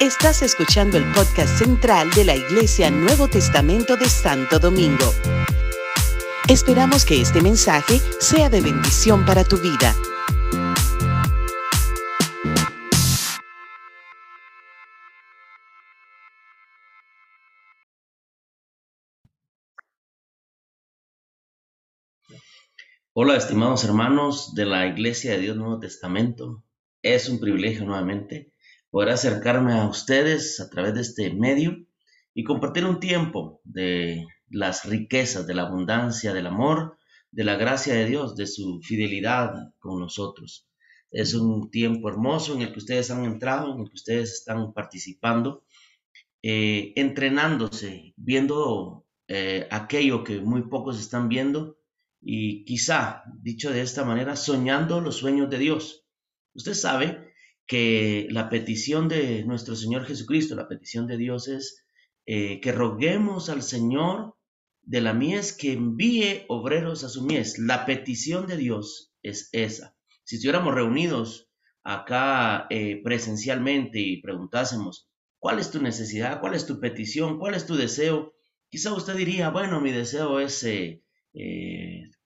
Estás escuchando el podcast central de la Iglesia Nuevo Testamento de Santo Domingo. Esperamos que este mensaje sea de bendición para tu vida. Hola, estimados hermanos de la Iglesia de Dios Nuevo Testamento. Es un privilegio nuevamente poder acercarme a ustedes a través de este medio y compartir un tiempo de las riquezas, de la abundancia, del amor, de la gracia de Dios, de su fidelidad con nosotros. Es un tiempo hermoso en el que ustedes han entrado, en el que ustedes están participando, eh, entrenándose, viendo eh, aquello que muy pocos están viendo y quizá, dicho de esta manera, soñando los sueños de Dios. Usted sabe que la petición de nuestro Señor Jesucristo, la petición de Dios es eh, que roguemos al Señor de la mies que envíe obreros a su mies. La petición de Dios es esa. Si estuviéramos reunidos acá eh, presencialmente y preguntásemos, ¿cuál es tu necesidad? ¿Cuál es tu petición? ¿Cuál es tu deseo? Quizá usted diría, bueno, mi deseo es eh,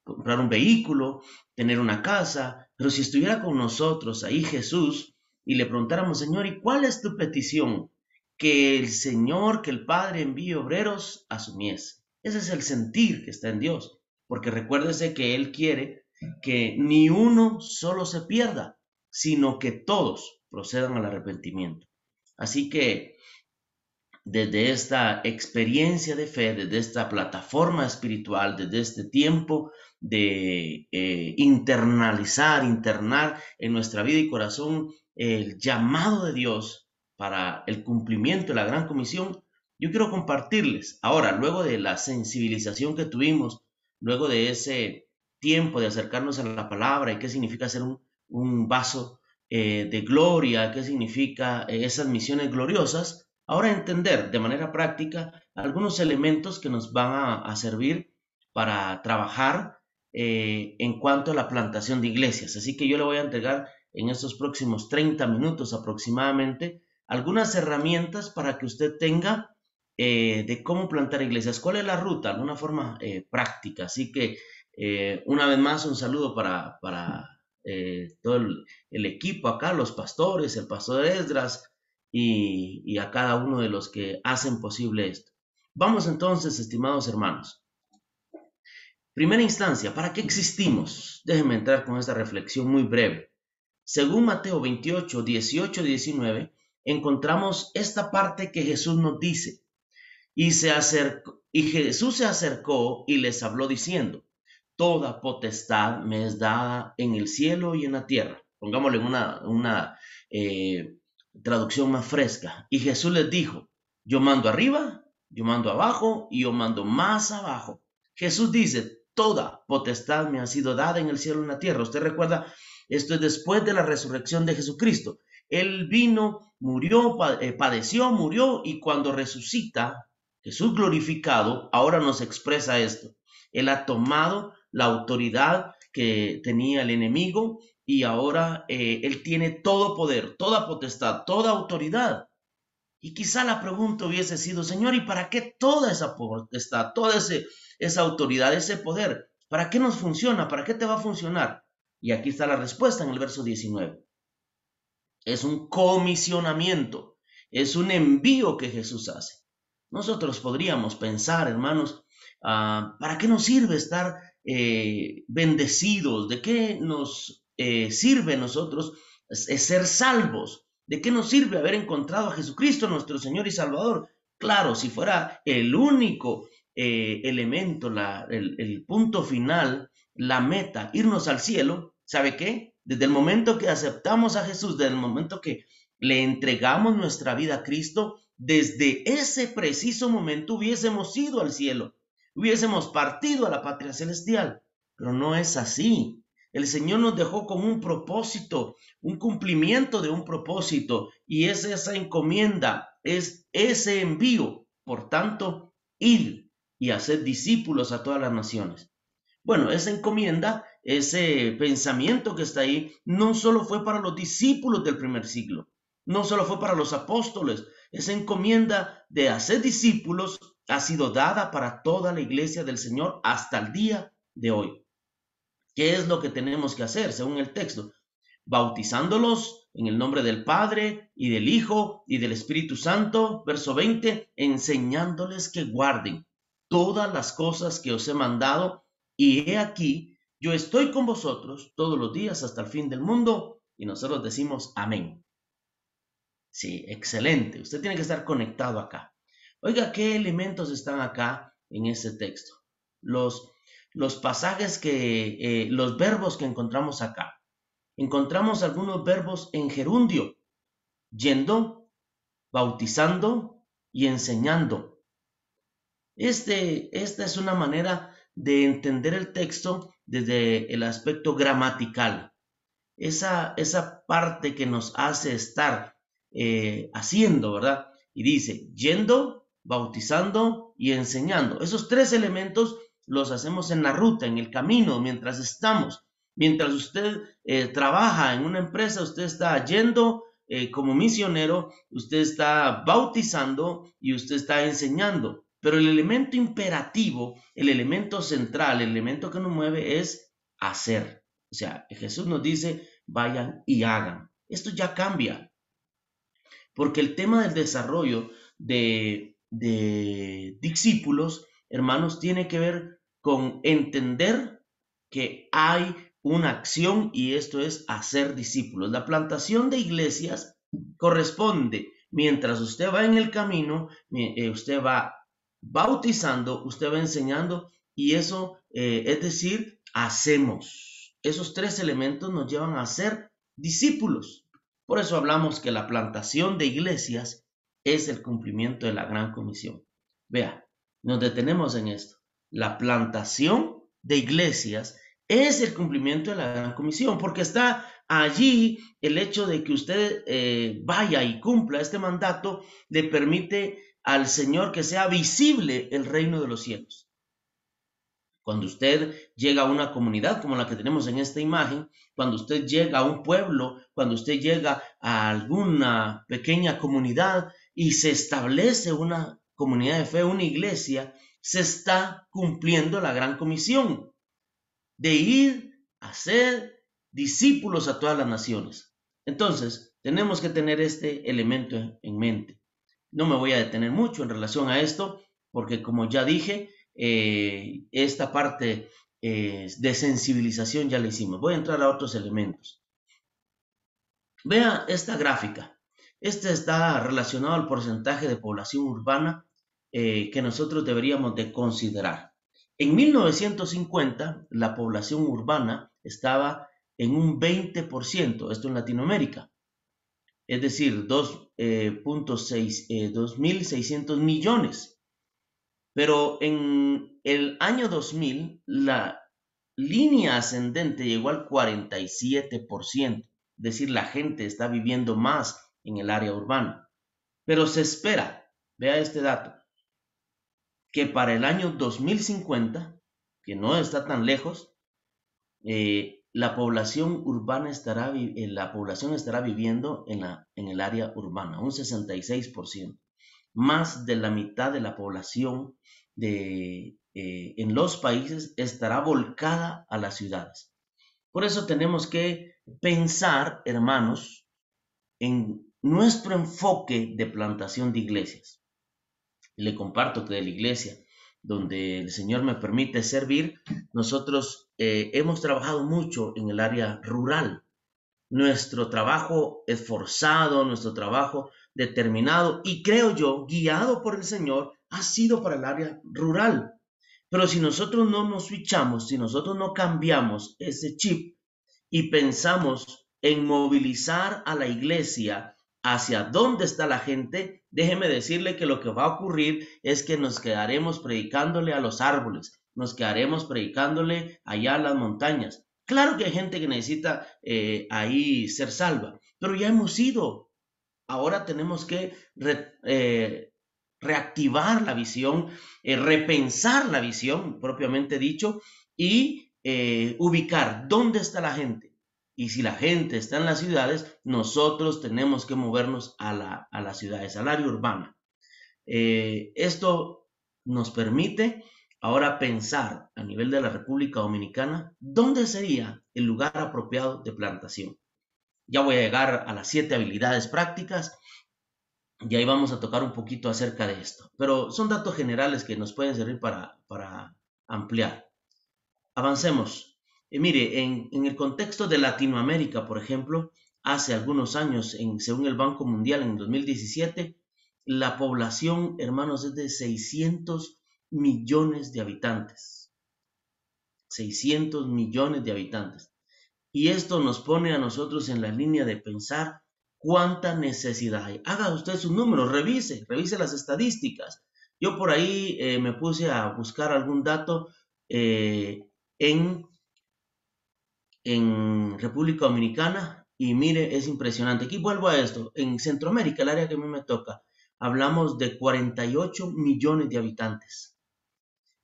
comprar un vehículo, tener una casa, pero si estuviera con nosotros ahí Jesús y le preguntáramos, Señor, ¿y cuál es tu petición? Que el Señor, que el Padre envíe obreros a su mies. Ese es el sentir que está en Dios, porque recuérdese que Él quiere que ni uno solo se pierda, sino que todos procedan al arrepentimiento. Así que desde esta experiencia de fe, desde esta plataforma espiritual, desde este tiempo de eh, internalizar, internar en nuestra vida y corazón el llamado de Dios para el cumplimiento de la gran comisión, yo quiero compartirles ahora, luego de la sensibilización que tuvimos, luego de ese tiempo de acercarnos a la palabra y qué significa ser un, vaso eh, de gloria, qué significa eh, esas misiones gloriosas, Ahora entender de manera práctica algunos elementos que nos van a, servir para trabajar eh, en cuanto a la plantación de iglesias. Así que yo le voy a entregar en estos próximos 30 minutos aproximadamente algunas herramientas para que usted tenga eh, de cómo plantar iglesias. ¿Cuál es la ruta? Alguna forma eh, práctica. Así que una vez más un saludo para, para todo el, equipo acá, los pastores, el pastor Esdras, y, a cada uno de los que hacen posible esto. Vamos entonces, estimados hermanos. Primera instancia, ¿para qué existimos? Déjenme entrar con esta reflexión muy breve. Según Mateo 28, 18 y 19, encontramos esta parte que Jesús nos dice. Y, se acercó, y Jesús se acercó y les habló diciendo, Toda potestad me es dada en el cielo y en la tierra. Pongámosle una, una eh, traducción más fresca. Y Jesús les dijo, yo mando arriba, yo mando abajo y yo mando más abajo. Jesús dice, toda potestad me ha sido dada en el cielo y en la tierra. Usted recuerda, esto es después de la resurrección de Jesucristo. Él vino, murió, eh, padeció, murió y cuando resucita, Jesús glorificado, ahora nos expresa esto. Él ha tomado la autoridad que tenía el enemigo y ahora eh, Él tiene todo poder, toda potestad, toda autoridad. Y quizá la pregunta hubiese sido, Señor, ¿y para qué toda esa potestad, toda esa autoridad, ese poder? ¿Para qué nos funciona? ¿Para qué te va a funcionar? Y aquí está la respuesta en el verso 19. Es un comisionamiento, es un envío que Jesús hace. Nosotros podríamos pensar, hermanos, ah, ¿para qué nos sirve estar eh, bendecidos? ¿De qué nos eh, sirve nosotros ser salvos. ¿De qué nos sirve haber encontrado a Jesucristo, nuestro Señor y Salvador? Claro, si fuera el único eh, elemento, el, el punto final, la meta, irnos al cielo, ¿sabe qué? Desde el momento que aceptamos a Jesús, desde el momento que le entregamos nuestra vida a Cristo, desde ese preciso momento hubiésemos ido al cielo, hubiésemos partido a la patria celestial. Pero no es así. El Señor nos dejó con un propósito, un cumplimiento de un propósito, y es esa encomienda, es ese envío. Por tanto, ir y hacer discípulos a todas las naciones. Bueno, esa encomienda, ese pensamiento que está ahí, no solo fue para los discípulos del primer siglo, no solo fue para los apóstoles, esa encomienda de hacer discípulos ha sido dada para toda la iglesia del Señor hasta el día de hoy. ¿Qué es lo que tenemos que hacer según el texto? Bautizándolos en el nombre del Padre y del Hijo y del Espíritu Santo, verso 20, enseñándoles que guarden todas las cosas que os he mandado, y he aquí, yo estoy con vosotros todos los días hasta el fin del mundo, y nosotros decimos amén. Sí, excelente. Usted tiene que estar conectado acá. Oiga, ¿qué elementos están acá en este texto? Los, los pasajes que, eh, los verbos que encontramos acá. Encontramos algunos verbos en gerundio, yendo, bautizando y enseñando. Este, esta es una manera de entender el texto desde el aspecto gramatical. Esa, esa parte que nos hace estar eh, haciendo, ¿verdad? Y dice, yendo, bautizando y enseñando. Esos tres elementos los hacemos en la ruta, en el camino, mientras estamos. Mientras usted eh, trabaja en una empresa, usted está yendo eh, como misionero, usted está bautizando y usted está enseñando. Pero el elemento imperativo, el elemento central, el elemento que nos mueve es hacer. O sea, Jesús nos dice, vayan y hagan. Esto ya cambia. Porque el tema del desarrollo de, discípulos, hermanos, tiene que ver con entender que hay una acción y esto es hacer discípulos. La plantación de iglesias corresponde mientras usted va en el camino, eh, usted va bautizando, usted va enseñando y eso, eh, es decir, hacemos. Esos tres elementos nos llevan a ser discípulos. Por eso hablamos que la plantación de iglesias es el cumplimiento de la gran comisión. Vea, nos detenemos en esto. La plantación de iglesias es el cumplimiento de la gran comisión, porque está allí el hecho de que usted eh, vaya y cumpla este mandato, le permite al Señor que sea visible el reino de los cielos. Cuando usted llega a una comunidad como la que tenemos en esta imagen, cuando usted llega a un pueblo, cuando usted llega a alguna pequeña comunidad y se establece una comunidad de fe, una iglesia, se está cumpliendo la gran comisión de ir a ser discípulos a todas las naciones. Entonces, tenemos que tener este elemento en mente. No me voy a detener mucho en relación a esto, porque como ya dije, eh, esta parte eh, de sensibilización ya la hicimos. Voy a entrar a otros elementos. Vea esta gráfica. Este está relacionado al porcentaje de población urbana eh, que nosotros deberíamos de considerar. En 1950, la población urbana estaba en un 20%, esto en Latinoamérica, es decir, 2.6, 2.600 millones. Pero en el año 2000, la línea ascendente llegó al 47%, es decir, la gente está viviendo más en el área urbana. Pero se espera, vea este dato, que para el año 2050, que no está tan lejos, eh, la población urbana estará, eh, la población estará viviendo en, la, en el área urbana, un 66% más de la mitad de la población de, eh, en los países estará volcada a las ciudades. Por eso tenemos que pensar, hermanos, en nuestro enfoque de plantación de iglesias. Le comparto que de la iglesia donde el Señor me permite servir, nosotros eh, hemos trabajado mucho en el área rural. Nuestro trabajo esforzado, nuestro trabajo determinado y creo yo, guiado por el Señor, ha sido para el área rural. Pero si nosotros no nos switchamos, si nosotros no cambiamos ese chip y pensamos en movilizar a la iglesia hacia dónde está la gente, déjeme decirle que lo que va a ocurrir es que nos quedaremos predicándole a los árboles, nos quedaremos predicándole allá a las montañas. Claro que hay gente que necesita eh, ahí ser salva, pero ya hemos ido ahora tenemos que eh, reactivar la visión, eh, repensar la visión, propiamente dicho, y ubicar dónde está la gente. Y si la gente está en las ciudades, nosotros tenemos que movernos a, la, a las ciudades, al área urbana. Eh, esto nos permite ahora pensar a nivel de la República Dominicana dónde sería el lugar apropiado de plantación. Ya voy a llegar a las siete habilidades prácticas y ahí vamos a tocar un poquito acerca de esto. Pero son datos generales que nos pueden servir para, para ampliar. Avancemos. Eh, mire, en, el contexto de Latinoamérica, por ejemplo, hace algunos años, según el Banco Mundial en 2017, la población, hermanos, es de 600 millones de habitantes. 600 millones de habitantes. Y esto nos pone a nosotros en la línea de pensar cuánta necesidad hay. Haga usted su número, revise, revise las estadísticas. Yo por ahí eh, me puse a buscar algún dato eh, en, en República Dominicana y mire, es impresionante. Aquí vuelvo a esto. En Centroamérica, el área que a mí me toca, hablamos de 48 millones de habitantes.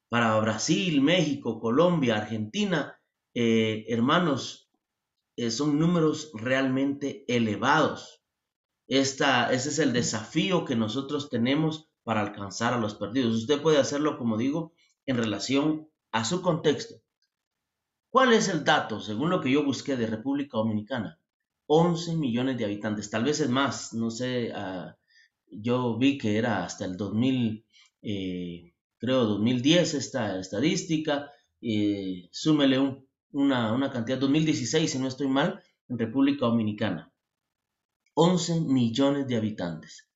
Para Brasil, México, Colombia, Argentina, eh, hermanos, eh, son números realmente elevados. Esta, ese es el desafío que nosotros tenemos para alcanzar a los perdidos. Usted puede hacerlo, como digo, en relación a su contexto. ¿Cuál es el dato, según lo que yo busqué de República Dominicana? 11 millones de habitantes, tal vez es más, no sé, uh, yo vi que era hasta el 2000, eh, creo 2010 esta estadística, eh, súmele un, una, una cantidad, 2016 si no estoy mal, en República Dominicana. 11 millones de habitantes.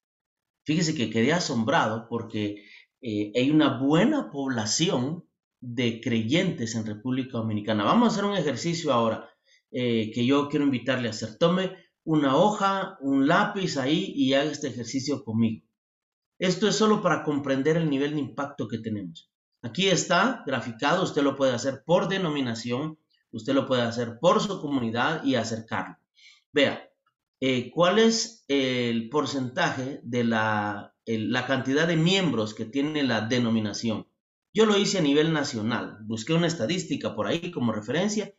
Fíjese que quedé asombrado porque eh, hay una buena población de creyentes en República Dominicana. Vamos a hacer un ejercicio ahora eh, que yo quiero invitarle a hacer. Tome una hoja, un lápiz ahí y haga este ejercicio conmigo. Esto es solo para comprender el nivel de impacto que tenemos. Aquí está graficado, usted lo puede hacer por denominación, usted lo puede hacer por su comunidad y acercarlo. Vea, eh, ¿cuál es el porcentaje de la, la cantidad de miembros que tiene la denominación? Yo lo hice a nivel nacional, busqué una estadística por ahí como referencia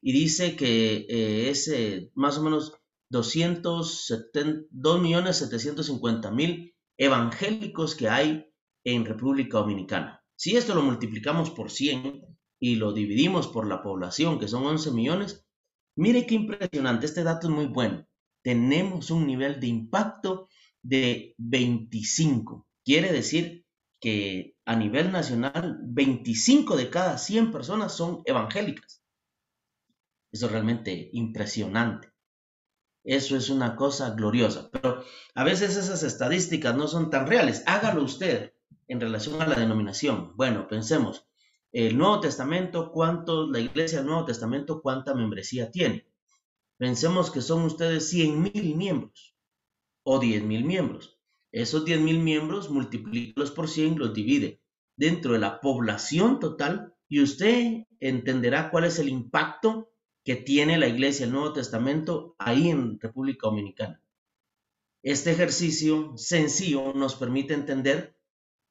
y dice que eh, es eh, más o menos 2.750.000 evangélicos que hay en República Dominicana. Si esto lo multiplicamos por 100 y lo dividimos por la población, que son 11 millones, mire qué impresionante, este dato es muy bueno. Tenemos un nivel de impacto de 25. Quiere decir que a nivel nacional, 25 de cada 100 personas son evangélicas. Eso es realmente impresionante. Eso es una cosa gloriosa. Pero a veces esas estadísticas no son tan reales. Hágalo usted en relación a la denominación. Bueno, pensemos, el Nuevo Testamento, ¿cuánto, la iglesia del Nuevo Testamento, cuánta membresía tiene? Pensemos que son ustedes 100 mil miembros o 10 mil miembros. Esos 10 mil miembros, multiplícalos por 100, los divide dentro de la población total y usted entenderá cuál es el impacto que tiene la iglesia, el Nuevo Testamento, ahí en República Dominicana. Este ejercicio sencillo nos permite entender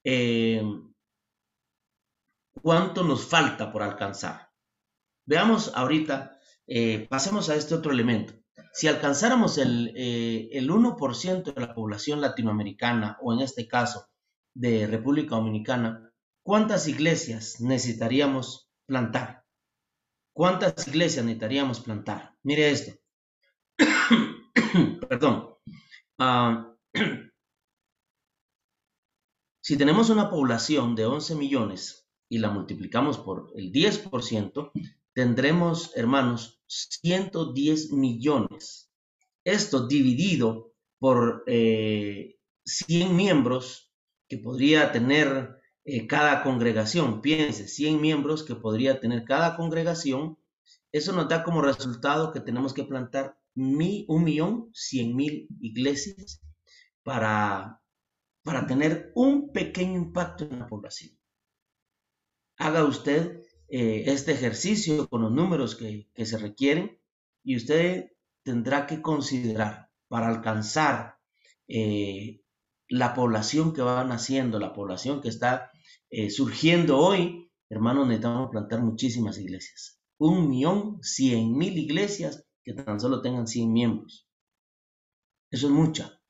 eh, cuánto nos falta por alcanzar. Veamos ahorita, eh, pasemos a este otro elemento. Si alcanzáramos el, eh, el 1% de la población latinoamericana, o en este caso de República Dominicana, ¿cuántas iglesias necesitaríamos plantar? ¿Cuántas iglesias necesitaríamos plantar? Mire esto. Perdón. Ah, si tenemos una población de 11 millones y la multiplicamos por el 10%, tendremos, hermanos, 110 millones. Esto dividido por 100 eh, miembros que podría tener eh, cada congregación. Piense, 100 miembros que podría tener cada congregación. Eso nos da como resultado que tenemos que plantar un millón cien mil iglesias para, para tener un pequeño impacto en la población. Haga usted eh, este ejercicio con los números que, se requieren y usted tendrá que considerar para alcanzar eh, la población que va naciendo, la población que está eh, surgiendo hoy, hermanos, necesitamos plantar muchísimas iglesias. Un millón, cien mil iglesias que tan solo tengan 100 miembros. Eso es mucha.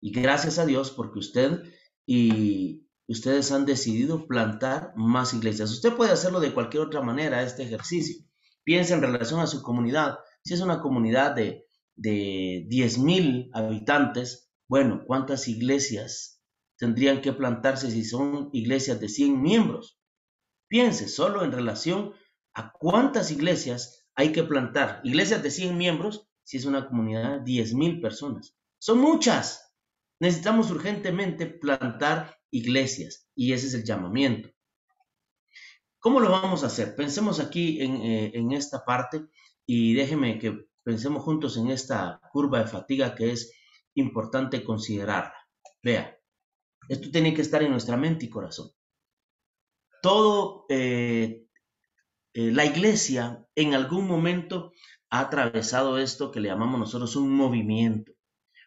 Y gracias a Dios porque usted y ustedes han decidido plantar más iglesias. Usted puede hacerlo de cualquier otra manera, este ejercicio. Piense en relación a su comunidad. Si es una comunidad de, de 10.000 habitantes, bueno, ¿cuántas iglesias tendrían que plantarse si son iglesias de 100 miembros? Piense solo en relación a cuántas iglesias hay que plantar. Iglesias de 100 miembros, si es una comunidad de 10.000 personas. Son muchas. Necesitamos urgentemente plantar iglesias y ese es el llamamiento. ¿Cómo lo vamos a hacer? Pensemos aquí en, eh, en esta parte y déjeme que pensemos juntos en esta curva de fatiga que es importante considerarla. Vea, esto tiene que estar en nuestra mente y corazón. Todo, eh, eh, la iglesia en algún momento ha atravesado esto que le llamamos nosotros un movimiento.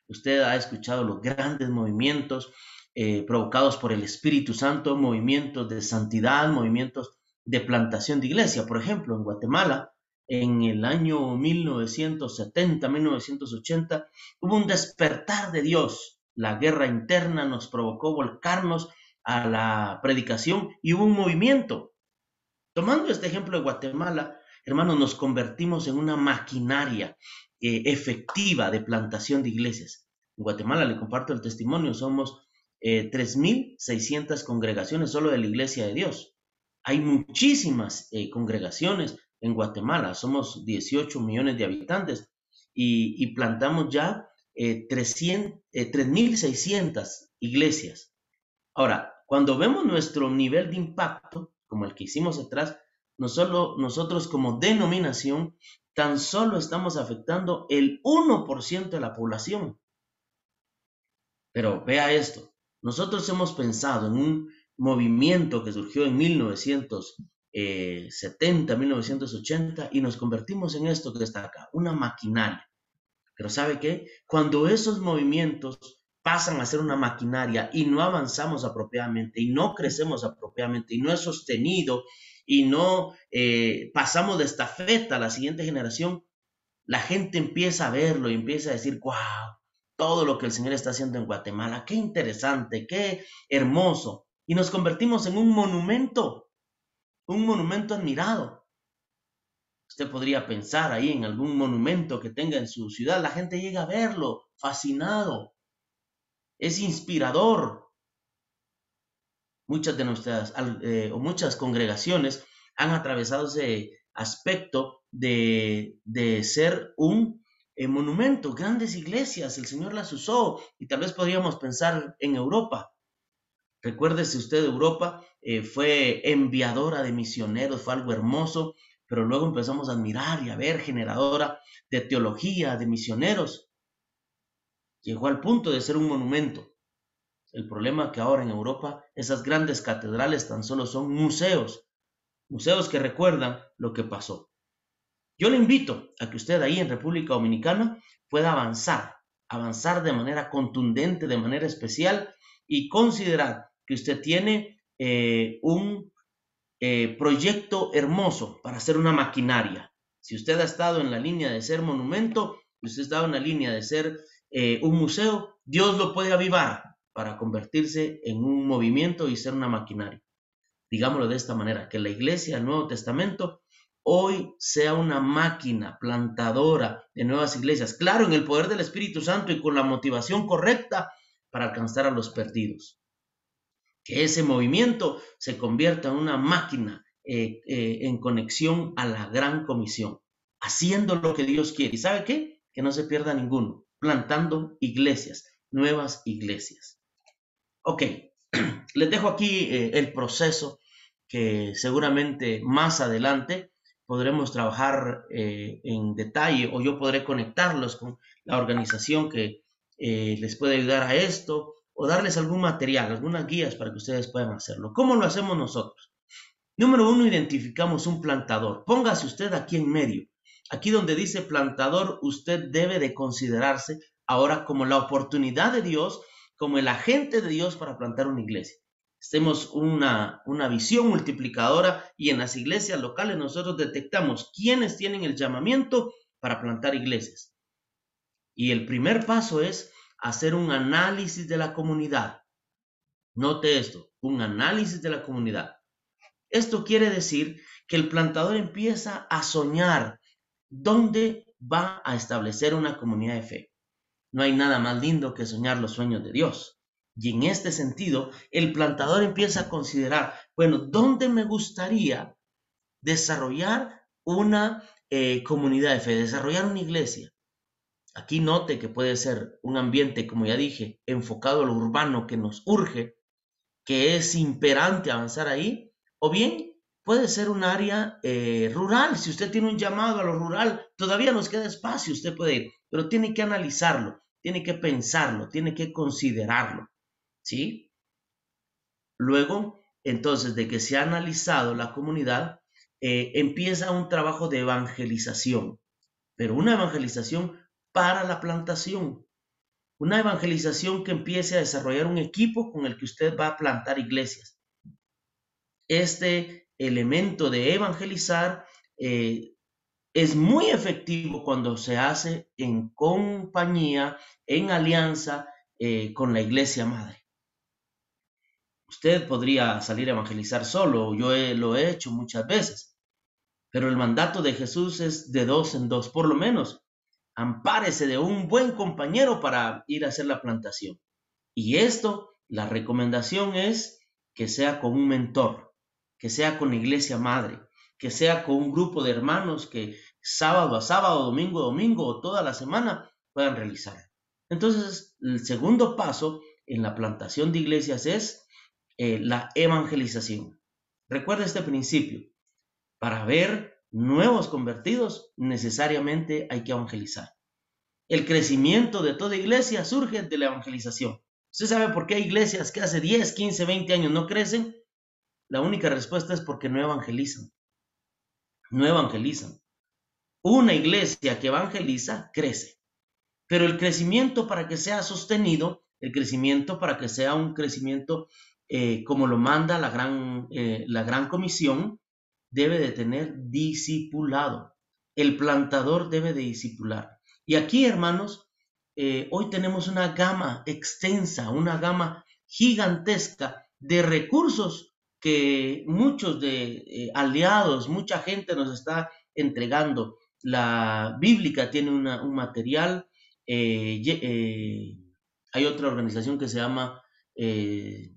Usted ha escuchado los grandes movimientos eh, provocados por el Espíritu Santo, movimientos de santidad, movimientos de plantación de iglesia. Por ejemplo, en Guatemala, en el año 1970, 1980, hubo un despertar de Dios. La guerra interna nos provocó volcarnos a la predicación y hubo un movimiento. Tomando este ejemplo de Guatemala, hermanos, nos convertimos en una maquinaria eh, efectiva de plantación de iglesias. En Guatemala, le comparto el testimonio, somos eh, 3.600 congregaciones solo de la Iglesia de Dios. Hay muchísimas eh, congregaciones en Guatemala, somos 18 millones de habitantes y, plantamos ya eh, 3.600 eh, iglesias. Ahora, cuando vemos nuestro nivel de impacto, como el que hicimos atrás, no solo nosotros como denominación, tan solo estamos afectando el 1% de la población. Pero vea esto, nosotros hemos pensado en un movimiento que surgió en 1970, 1980 y nos convertimos en esto que está acá, una maquinaria. Pero ¿sabe qué? Cuando esos movimientos pasan a ser una maquinaria y no avanzamos apropiadamente y no crecemos apropiadamente y no es sostenido y no eh, pasamos de estafeta a la siguiente generación, la gente empieza a verlo y empieza a decir, wow, todo lo que el Señor está haciendo en Guatemala, qué interesante, qué hermoso. Y nos convertimos en un monumento, un monumento admirado. Usted podría pensar ahí en algún monumento que tenga en su ciudad, la gente llega a verlo, fascinado. Es inspirador. Muchas de nuestras, eh, o muchas congregaciones han atravesado ese aspecto de, de ser un monumentos, grandes iglesias, el Señor las usó y tal vez podríamos pensar en Europa. Recuérdese usted, Europa eh, fue enviadora de misioneros, fue algo hermoso, pero luego empezamos a admirar y a ver generadora de teología, de misioneros. Llegó al punto de ser un monumento. El problema que ahora en Europa esas grandes catedrales tan solo son museos, museos que recuerdan lo que pasó. Yo le invito a que usted ahí en República Dominicana pueda avanzar, avanzar de manera contundente, de manera especial y considerar que usted tiene eh, un eh, proyecto hermoso para hacer una maquinaria. Si usted ha estado en la línea de ser monumento, usted ha estado en la línea de ser eh, un museo, Dios lo puede avivar para convertirse en un movimiento y ser una maquinaria. Digámoslo de esta manera, que la iglesia del Nuevo Testamento hoy sea una máquina plantadora de nuevas iglesias, claro, en el poder del Espíritu Santo y con la motivación correcta para alcanzar a los perdidos. Que ese movimiento se convierta en una máquina eh, eh, en conexión a la gran comisión, haciendo lo que Dios quiere. ¿Y sabe qué? Que no se pierda ninguno, plantando iglesias, nuevas iglesias. Ok, les dejo aquí eh, el proceso que seguramente más adelante podremos trabajar eh, en detalle o yo podré conectarlos con la organización que eh, les puede ayudar a esto o darles algún material, algunas guías para que ustedes puedan hacerlo. ¿Cómo lo hacemos nosotros? Número uno, identificamos un plantador. Póngase usted aquí en medio. Aquí donde dice plantador, usted debe de considerarse ahora como la oportunidad de Dios, como el agente de Dios para plantar una iglesia hacemos una, una visión multiplicadora y en las iglesias locales nosotros detectamos quiénes tienen el llamamiento para plantar iglesias. Y el primer paso es hacer un análisis de la comunidad. Note esto, un análisis de la comunidad. Esto quiere decir que el plantador empieza a soñar dónde va a establecer una comunidad de fe. No hay nada más lindo que soñar los sueños de Dios. Y en este sentido, el plantador empieza a considerar, bueno, ¿dónde me gustaría desarrollar una eh, comunidad de fe, desarrollar una iglesia? Aquí note que puede ser un ambiente, como ya dije, enfocado a lo urbano que nos urge, que es imperante avanzar ahí, o bien puede ser un área eh, rural. Si usted tiene un llamado a lo rural, todavía nos queda espacio, usted puede ir, pero tiene que analizarlo, tiene que pensarlo, tiene que considerarlo. ¿Sí? Luego, entonces, de que se ha analizado la comunidad, eh, empieza un trabajo de evangelización, pero una evangelización para la plantación. Una evangelización que empiece a desarrollar un equipo con el que usted va a plantar iglesias. Este elemento de evangelizar eh, es muy efectivo cuando se hace en compañía, en alianza eh, con la iglesia madre. Usted podría salir a evangelizar solo, yo lo he hecho muchas veces, pero el mandato de Jesús es de dos en dos, por lo menos. Ampárese de un buen compañero para ir a hacer la plantación. Y esto, la recomendación es que sea con un mentor, que sea con iglesia madre, que sea con un grupo de hermanos que sábado a sábado, domingo a domingo o toda la semana puedan realizar. Entonces, el segundo paso en la plantación de iglesias es eh, la evangelización. Recuerda este principio. Para ver nuevos convertidos, necesariamente hay que evangelizar. El crecimiento de toda iglesia surge de la evangelización. ¿Usted sabe por qué hay iglesias que hace 10, 15, 20 años no crecen? La única respuesta es porque no evangelizan. No evangelizan. Una iglesia que evangeliza crece. Pero el crecimiento para que sea sostenido, el crecimiento para que sea un crecimiento eh, como lo manda la gran, eh, la gran comisión, debe de tener discipulado. El plantador debe de discipular. Y aquí, hermanos, eh, hoy tenemos una gama extensa, una gama gigantesca de recursos que muchos de aliados, mucha gente nos está entregando la bíblica tiene un material, eh, eh, hay otra organización que se llama eh,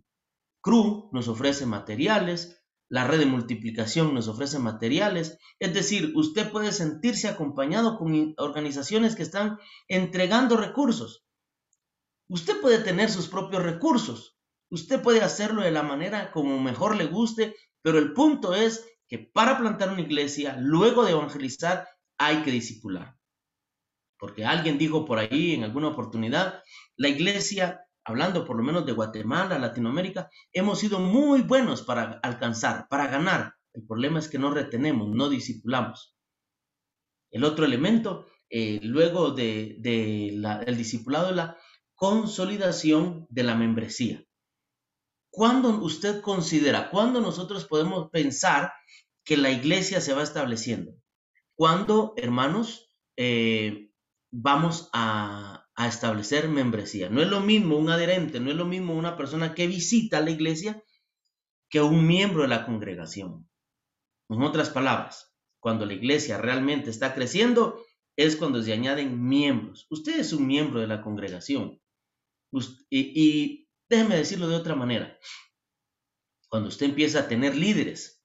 CRU, nos ofrece materiales, la red de multiplicación nos ofrece materiales, es decir, usted puede sentirse acompañado con organizaciones que están entregando recursos. Usted puede tener sus propios recursos, usted puede hacerlo de la manera como mejor le guste, pero el punto es que para plantar una iglesia, luego de evangelizar, hay que disipular. Porque alguien dijo por ahí en alguna oportunidad, la iglesia, hablando por lo menos de Guatemala, Latinoamérica, hemos sido muy buenos para alcanzar, para ganar. El problema es que no retenemos, no disipulamos. El otro elemento, eh, luego del de, discipulado, es la consolidación de la membresía. ¿Cuándo usted considera, cuándo nosotros podemos pensar que la iglesia se va estableciendo? Cuando, hermanos, eh, vamos a, establecer membresía. No es lo mismo un adherente, no es lo mismo una persona que visita la iglesia que un miembro de la congregación. En otras palabras, cuando la iglesia realmente está creciendo, es cuando se añaden miembros. Usted es un miembro de la congregación. Y, y déjeme decirlo de otra manera. Cuando usted empieza a tener líderes,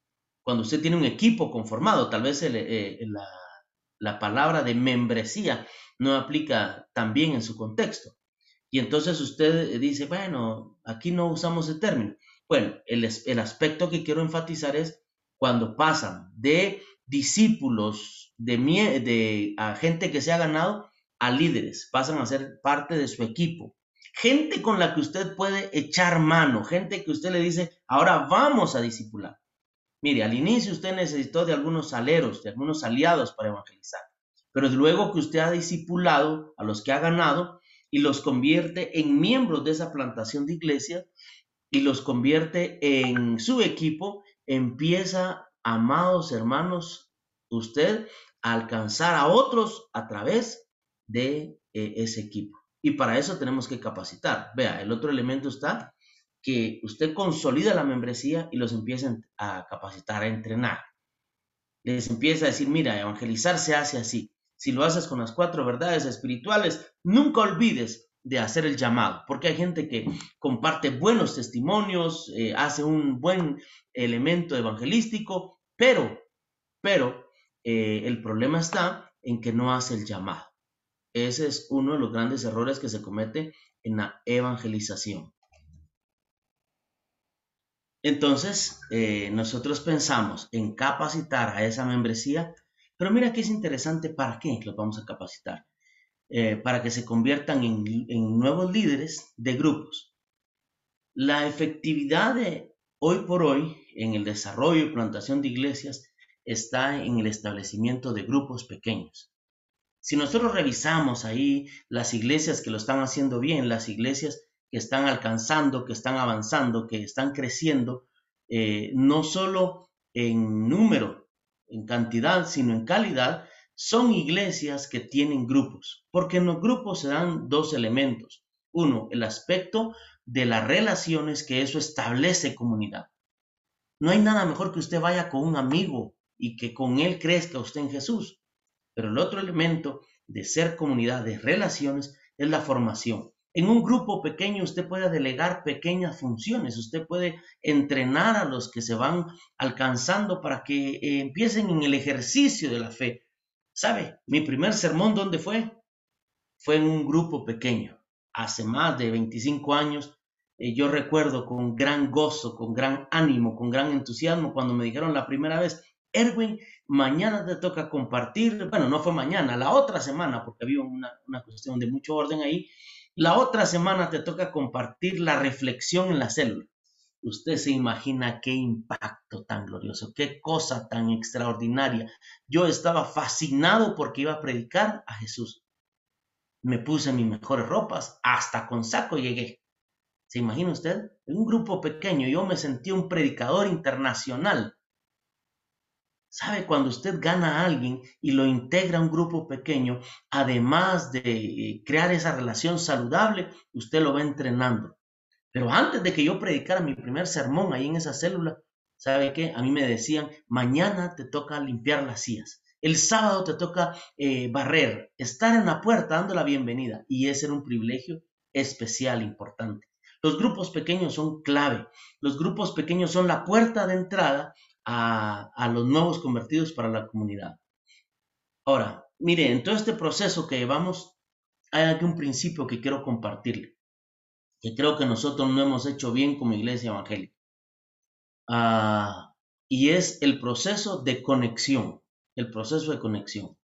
cuando usted tiene un equipo conformado, tal vez eh, la, palabra de membresía no aplica tan bien en su contexto. Y entonces usted dice, bueno, aquí no usamos ese término. Bueno, el, aspecto que quiero enfatizar es cuando pasan de discípulos, de, gente que se ha ganado, a líderes, pasan a ser parte de su equipo. Gente con la que usted puede echar mano, gente que usted le dice, ahora vamos a discipular. Mire, al inicio usted necesitó de algunos aleros, de algunos aliados para evangelizar, pero luego que usted ha discipulado a los que ha ganado y los convierte en miembros de esa plantación de iglesia y los convierte en su equipo, empieza, amados hermanos, usted alcanzar a otros a través de eh, ese equipo. Y para eso tenemos que capacitar. Vea, el otro elemento está que usted consolida la membresía y los empieza a capacitar, a entrenar. Les empieza a decir, mira, evangelizar se hace así. Si lo haces con las cuatro verdades espirituales, nunca olvides de hacer el llamado, porque hay gente que comparte buenos testimonios, eh, hace un buen elemento evangelístico, pero, pero eh, el problema está en que no hace el llamado. Ese es uno de los grandes errores que se comete en la evangelización. Entonces, eh, nosotros pensamos en capacitar a esa membresía, pero mira que es interesante para qué los vamos a capacitar. Eh, para que se conviertan en, en, nuevos líderes de grupos. La efectividad de hoy por hoy en el desarrollo y plantación de iglesias está en el establecimiento de grupos pequeños. Si nosotros revisamos ahí las iglesias que lo están haciendo bien, las iglesias que están alcanzando, que están avanzando, que están creciendo, eh, no solo en número, en cantidad, sino en calidad, son iglesias que tienen grupos, porque en los grupos se dan dos elementos. Uno, el aspecto de las relaciones que eso establece comunidad. No hay nada mejor que usted vaya con un amigo y que con él crezca usted en Jesús. Pero el otro elemento de ser comunidad de relaciones es la formación. En un grupo pequeño usted puede delegar pequeñas funciones, usted puede entrenar a los que se van alcanzando para que eh, empiecen en el ejercicio de la fe. ¿Sabe? Mi primer sermón, ¿dónde fue? Fue en un grupo pequeño, hace más de 25 años. Eh, yo recuerdo con gran gozo, con gran ánimo, con gran entusiasmo cuando me dijeron la primera vez, Erwin, mañana te toca compartir, bueno, no fue mañana, la otra semana, porque había una, una cuestión de mucho orden ahí, la otra semana te toca compartir la reflexión en la célula. Usted se imagina qué impacto tan glorioso, qué cosa tan extraordinaria. Yo estaba fascinado porque iba a predicar a Jesús. Me puse mis mejores ropas, hasta con saco llegué. ¿Se imagina usted? En un grupo pequeño yo me sentí un predicador internacional. ¿Sabe? Cuando usted gana a alguien y lo integra a un grupo pequeño, además de eh, crear esa relación saludable, usted lo va entrenando. Pero antes de que yo predicara mi primer sermón ahí en esa célula, ¿sabe qué? A mí me decían, mañana te toca limpiar las sillas. El sábado te toca eh, barrer, estar en la puerta dando la bienvenida. Y ese era un privilegio especial, importante. Los grupos pequeños son clave. Los grupos pequeños son la puerta de entrada a, los nuevos convertidos para la comunidad. Ahora, mire, en todo este proceso que llevamos, hay aquí un principio que quiero compartirle, que creo que nosotros no hemos hecho bien como iglesia evangélica. Ah, y es el proceso de conexión, el proceso de conexión.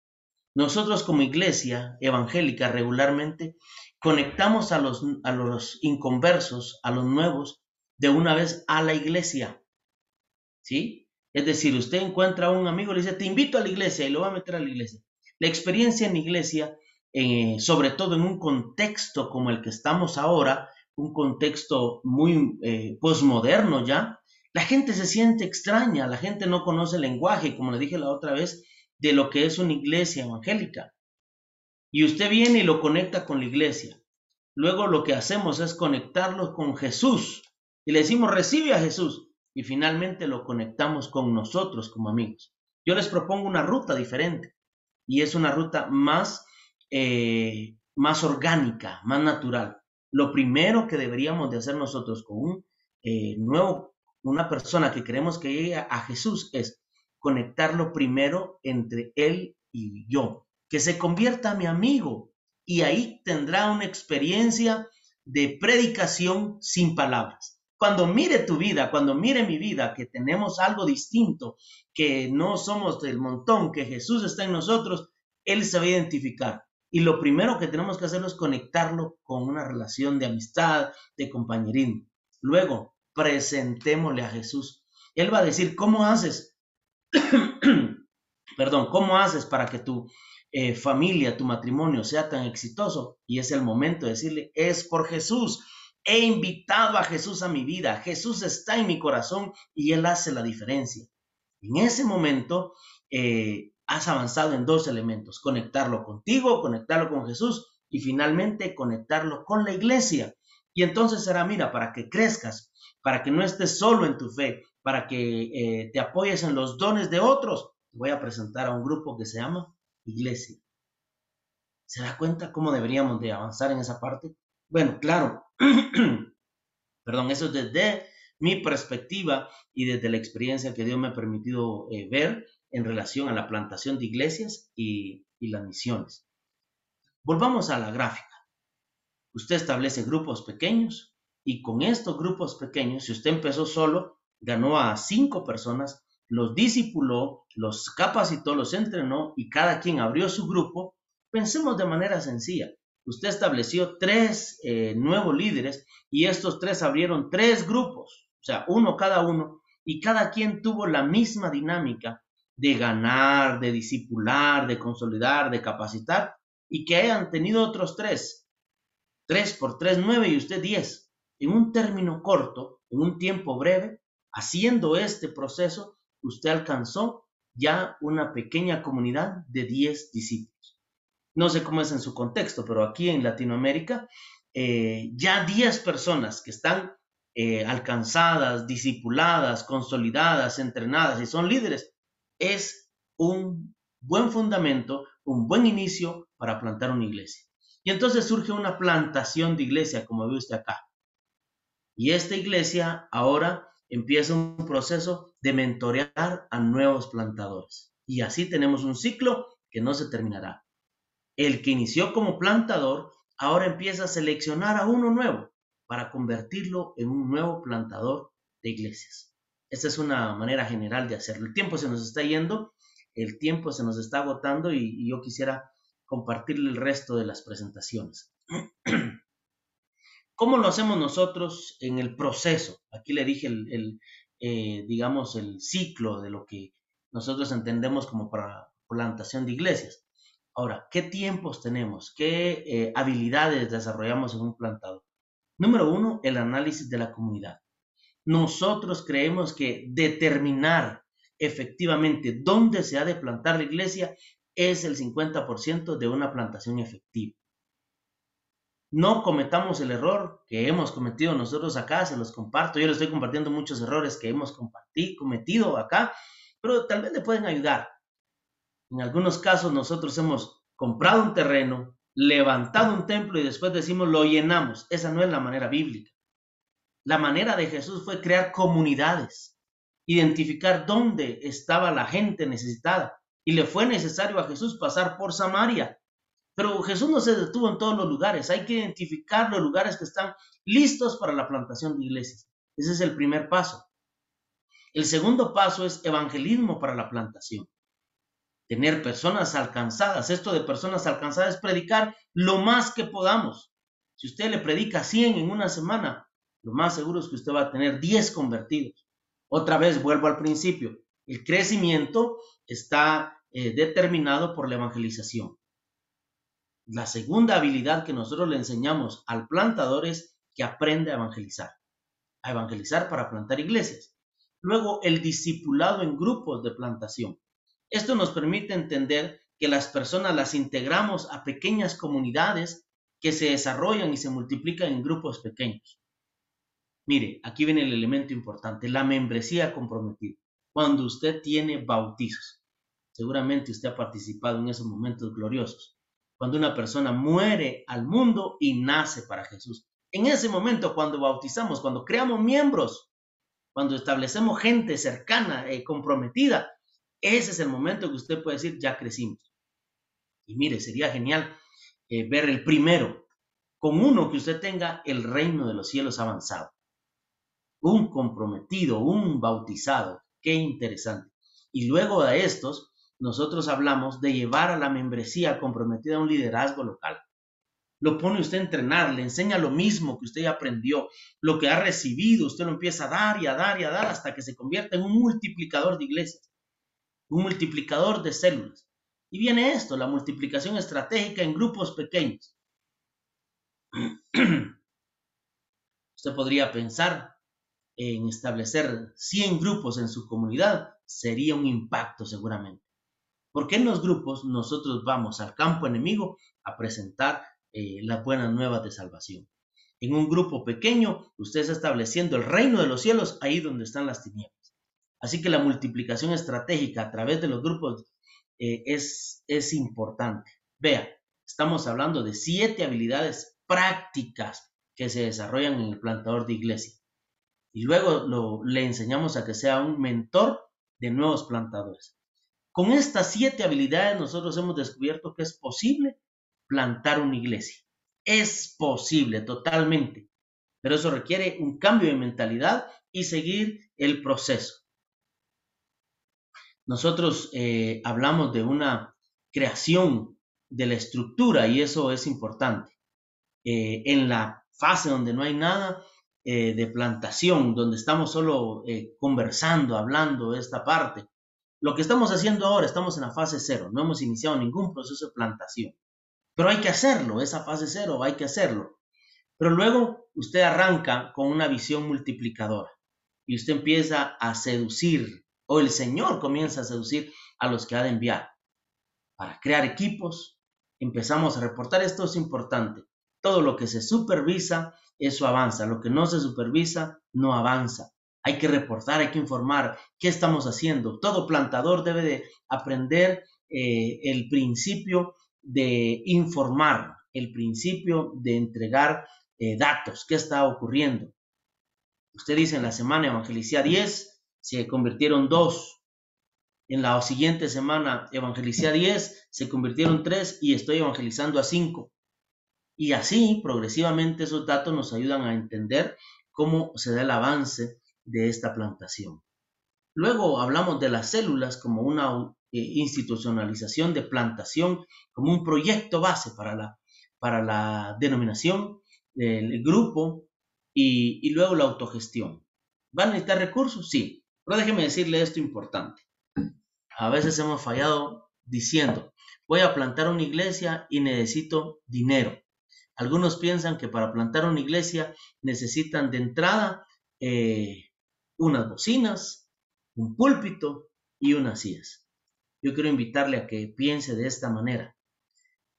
Nosotros como iglesia evangélica regularmente conectamos a los, a los inconversos, a los nuevos, de una vez a la iglesia. ¿Sí? Es decir, usted encuentra a un amigo le dice, te invito a la iglesia y lo va a meter a la iglesia. La experiencia en la iglesia, eh, sobre todo en un contexto como el que estamos ahora, un contexto muy eh, posmoderno ya, la gente se siente extraña, la gente no conoce el lenguaje, como le dije la otra vez, de lo que es una iglesia evangélica. Y usted viene y lo conecta con la iglesia. Luego lo que hacemos es conectarlo con Jesús. Y le decimos, recibe a Jesús y finalmente lo conectamos con nosotros como amigos. Yo les propongo una ruta diferente y es una ruta más, eh, más orgánica, más natural. Lo primero que deberíamos de hacer nosotros con un eh, nuevo, una persona que queremos que llegue a Jesús es conectarlo primero entre él y yo, que se convierta a mi amigo y ahí tendrá una experiencia de predicación sin palabras cuando mire tu vida, cuando mire mi vida, que tenemos algo distinto, que no somos del montón, que Jesús está en nosotros, Él se va a identificar. Y lo primero que tenemos que hacer es conectarlo con una relación de amistad, de compañerismo. Luego, presentémosle a Jesús. Él va a decir, ¿cómo haces? Perdón, ¿cómo haces para que tu eh, familia, tu matrimonio sea tan exitoso? Y es el momento de decirle, es por Jesús. He invitado a Jesús a mi vida. Jesús está en mi corazón y Él hace la diferencia. En ese momento, eh, has avanzado en dos elementos, conectarlo contigo, conectarlo con Jesús y finalmente conectarlo con la iglesia. Y entonces será, mira, para que crezcas, para que no estés solo en tu fe, para que eh, te apoyes en los dones de otros, voy a presentar a un grupo que se llama iglesia. ¿Se da cuenta cómo deberíamos de avanzar en esa parte? Bueno, claro, perdón, eso es desde mi perspectiva y desde la experiencia que Dios me ha permitido eh, ver en relación a la plantación de iglesias y, y las misiones. Volvamos a la gráfica. Usted establece grupos pequeños y con estos grupos pequeños, si usted empezó solo, ganó a cinco personas, los discipuló, los capacitó, los entrenó y cada quien abrió su grupo. Pensemos de manera sencilla. Usted estableció tres eh, nuevos líderes y estos tres abrieron tres grupos, o sea, uno cada uno, y cada quien tuvo la misma dinámica de ganar, de discipular, de consolidar, de capacitar, y que hayan tenido otros tres. Tres por tres, nueve y usted diez. En un término corto, en un tiempo breve, haciendo este proceso, usted alcanzó ya una pequeña comunidad de diez discípulos. No sé cómo es en su contexto, pero aquí en Latinoamérica, eh, ya diez personas que están eh, alcanzadas, discipuladas, consolidadas, entrenadas y son líderes, es un buen fundamento, un buen inicio para plantar una iglesia. Y entonces surge una plantación de iglesia, como ve usted acá. Y esta iglesia ahora empieza un proceso de mentorear a nuevos plantadores. Y así tenemos un ciclo que no se terminará. El que inició como plantador ahora empieza a seleccionar a uno nuevo para convertirlo en un nuevo plantador de iglesias. Esta es una manera general de hacerlo. El tiempo se nos está yendo, el tiempo se nos está agotando y, yo quisiera compartirle el resto de las presentaciones. ¿Cómo lo hacemos nosotros en el proceso? Aquí le dije el, eh, digamos, el ciclo de lo que nosotros entendemos como para plantación de iglesias. Ahora, ¿qué tiempos tenemos? ¿Qué eh, habilidades desarrollamos en un plantador? Número uno, el análisis de la comunidad. Nosotros creemos que determinar efectivamente dónde se ha de plantar la iglesia es el 50% de una plantación efectiva. No cometamos el error que hemos cometido nosotros acá, se los comparto. Yo les estoy compartiendo muchos errores que hemos cometido acá, pero tal vez le pueden ayudar. En algunos casos nosotros hemos comprado un terreno, levantado un templo y después decimos lo llenamos. Esa no es la manera bíblica. La manera de Jesús fue crear comunidades, identificar dónde estaba la gente necesitada. Y le fue necesario a Jesús pasar por Samaria. Pero Jesús no se detuvo en todos los lugares. Hay que identificar los lugares que están listos para la plantación de iglesias. Ese es el primer paso. El segundo paso es evangelismo para la plantación. Tener personas alcanzadas. Esto de personas alcanzadas es predicar lo más que podamos. Si usted le predica 100 en una semana, lo más seguro es que usted va a tener 10 convertidos. Otra vez vuelvo al principio. El crecimiento está eh, determinado por la evangelización. La segunda habilidad que nosotros le enseñamos al plantador es que aprende a evangelizar. A evangelizar para plantar iglesias. Luego, el discipulado en grupos de plantación. Esto nos permite entender que las personas las integramos a pequeñas comunidades que se desarrollan y se multiplican en grupos pequeños. Mire, aquí viene el elemento importante, la membresía comprometida. Cuando usted tiene bautizos, seguramente usted ha participado en esos momentos gloriosos. Cuando una persona muere al mundo y nace para Jesús. En ese momento, cuando bautizamos, cuando creamos miembros, cuando establecemos gente cercana, eh, comprometida, ese es el momento que usted puede decir, ya crecimos. Y mire, sería genial eh, ver el primero, con uno que usted tenga el reino de los cielos avanzado un comprometido, un bautizado. Qué interesante. Y luego de estos, nosotros hablamos de llevar a la membresía comprometida a un liderazgo local. Lo pone usted a entrenar, le enseña lo mismo que usted ya aprendió, lo que ha recibido, usted lo empieza a dar y a dar y a dar hasta que se convierta en un multiplicador de iglesias, un multiplicador de células. Y viene esto, la multiplicación estratégica en grupos pequeños. usted podría pensar, en establecer 100 grupos en su comunidad sería un impacto seguramente. Porque en los grupos nosotros vamos al campo enemigo a presentar eh, las buenas nuevas de salvación. En un grupo pequeño, usted está estableciendo el reino de los cielos ahí donde están las tinieblas. Así que la multiplicación estratégica a través de los grupos eh, es, es importante. Vea, estamos hablando de siete habilidades prácticas que se desarrollan en el plantador de iglesia. Y luego lo, le enseñamos a que sea un mentor de nuevos plantadores. Con estas siete habilidades nosotros hemos descubierto que es posible plantar una iglesia. Es posible totalmente, pero eso requiere un cambio de mentalidad y seguir el proceso. Nosotros eh, hablamos de una creación de la estructura y eso es importante. Eh, en la fase donde no hay nada eh, de plantación, donde estamos solo conversando, hablando de esta parte, lo que estamos haciendo ahora, estamos en la fase cero, no hemos iniciado ningún proceso de plantación. Pero hay que hacerlo, esa fase cero, hay que hacerlo. Pero luego usted arranca con una visión multiplicadora y usted empieza a seducir, o el Señor comienza a seducir a los que ha de enviar para crear equipos. Empezamos a reportar, esto es importante. Todo lo que se supervisa, eso avanza. Lo que no se supervisa, no avanza. Hay que reportar, hay que informar qué estamos haciendo. Todo plantador debe de aprender eh, el principio de informar, el principio de entregar eh, datos, qué está ocurriendo. Usted dice en la semana evangelicía 10, se convirtieron dos. En la siguiente semana evangelicía 10, se convirtieron tres y estoy evangelizando a cinco. Y así, progresivamente, esos datos nos ayudan a entender cómo se da el avance de esta plantación. Luego hablamos de las células como una eh, institucionalización de plantación, como un proyecto base para la, para la denominación, el grupo y, y luego la autogestión. ¿Van a necesitar recursos? Sí, pero déjeme decirle esto importante. A veces hemos fallado diciendo, voy a plantar una iglesia y necesito dinero. Algunos piensan que para plantar una iglesia necesitan de entrada eh, unas bocinas, un púlpito y unas sillas. Yo quiero invitarle a que piense de esta manera.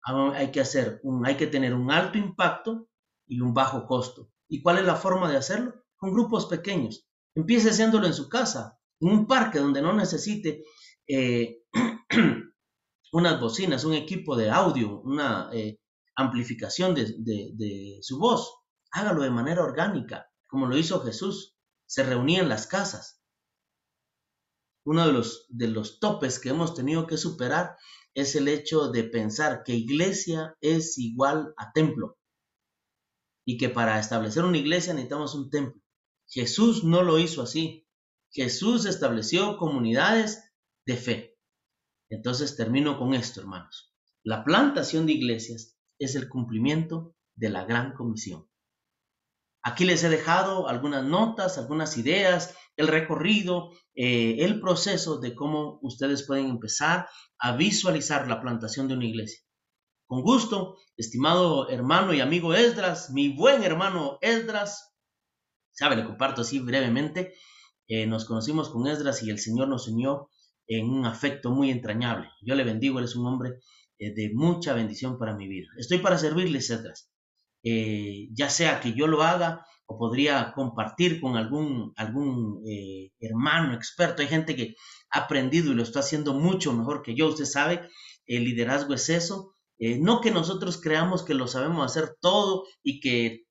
Hay que hacer un, hay que tener un alto impacto y un bajo costo. ¿Y cuál es la forma de hacerlo? Con grupos pequeños. Empiece haciéndolo en su casa, en un parque donde no necesite eh, unas bocinas, un equipo de audio, una eh, amplificación de, su voz. Hágalo de manera orgánica, como lo hizo Jesús se reunía en las casas. Uno de los, de los topes que hemos tenido que superar es el hecho de pensar que iglesia es igual a templo y que para establecer una iglesia necesitamos un templo. Jesús no lo hizo así. Jesús estableció comunidades de fe. Entonces termino con esto, hermanos. La plantación de iglesias es el cumplimiento de la gran comisión. Aquí les he dejado algunas notas, algunas ideas, el recorrido, eh, el proceso de cómo ustedes pueden empezar a visualizar la plantación de una iglesia. Con gusto, estimado hermano y amigo Esdras, mi buen hermano Esdras, sabe, le comparto así brevemente, eh, nos conocimos con Esdras y el Señor nos unió en un afecto muy entrañable. Yo le bendigo, él es un hombre eh, de mucha bendición para mi vida. Estoy para servirles, Esdras. Eh, ya sea que yo lo haga o podría compartir con algún, algún eh, hermano experto. Hay gente que ha aprendido y lo está haciendo mucho mejor que yo. Usted sabe, el liderazgo es eso. No que nosotros creamos que lo sabemos hacer todo y que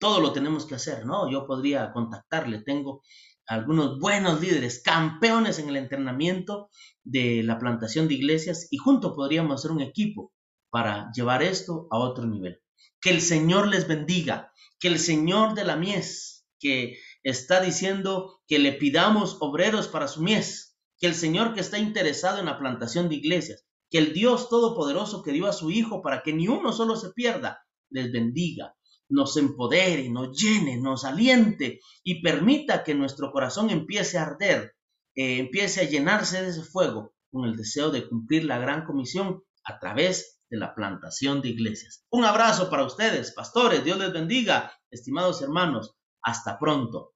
todo lo tenemos que hacer, ¿no? Yo podría contactarle. Tengo algunos buenos líderes, campeones en el entrenamiento de la plantación de iglesias y juntos podríamos hacer un equipo para llevar esto a otro nivel. Que el Señor les bendiga, que el Señor de la mies, que está diciendo que le pidamos obreros para su mies, que el Señor que está interesado en la plantación de iglesias, que el Dios Todopoderoso que dio a su Hijo para que ni uno solo se pierda, les bendiga, nos empodere, nos llene, nos aliente y permita que nuestro corazón empiece a arder, eh, empiece a llenarse de ese fuego con el deseo de cumplir la gran comisión a través de la plantación de iglesias. Un abrazo para ustedes, pastores, Dios les bendiga, estimados hermanos, hasta pronto.